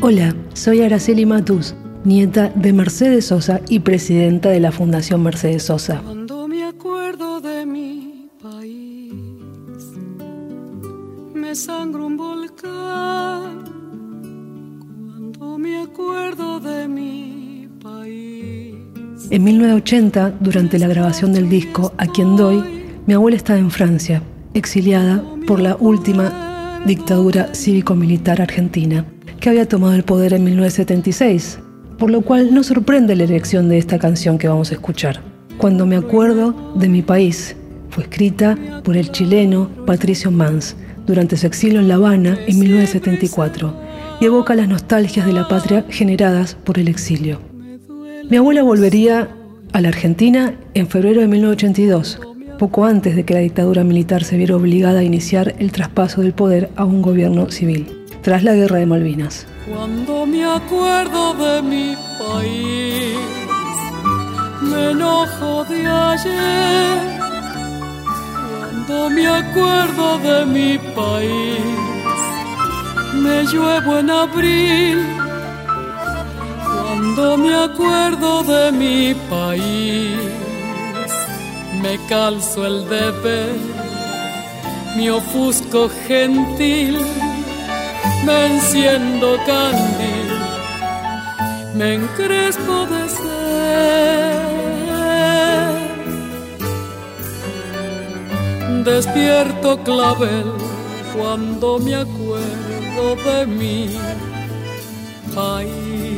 Hola, soy Araceli Matus, nieta de Mercedes Sosa y presidenta de la Fundación Mercedes Sosa. Cuando me acuerdo de mi país, me sangro un volcán. Cuando me acuerdo de mi país. En 1980, durante la grabación del disco A quien doy, mi abuela estaba en Francia, exiliada por la última dictadura cívico-militar argentina que había tomado el poder en 1976, por lo cual no sorprende la elección de esta canción que vamos a escuchar. Cuando me acuerdo de mi país, fue escrita por el chileno Patricio Mans durante su exilio en La Habana en 1974 y evoca las nostalgias de la patria generadas por el exilio. Mi abuela volvería a la Argentina en febrero de 1982, poco antes de que la dictadura militar se viera obligada a iniciar el traspaso del poder a un gobierno civil tras la guerra de Malvinas. Cuando me acuerdo de mi país, me enojo de ayer. Cuando me acuerdo de mi país, me lluevo en abril. Cuando me acuerdo de mi país, me calzo el deber, mi ofusco gentil me enciendo candil, me encrespo de ser. Despierto clavel cuando me acuerdo de mi país.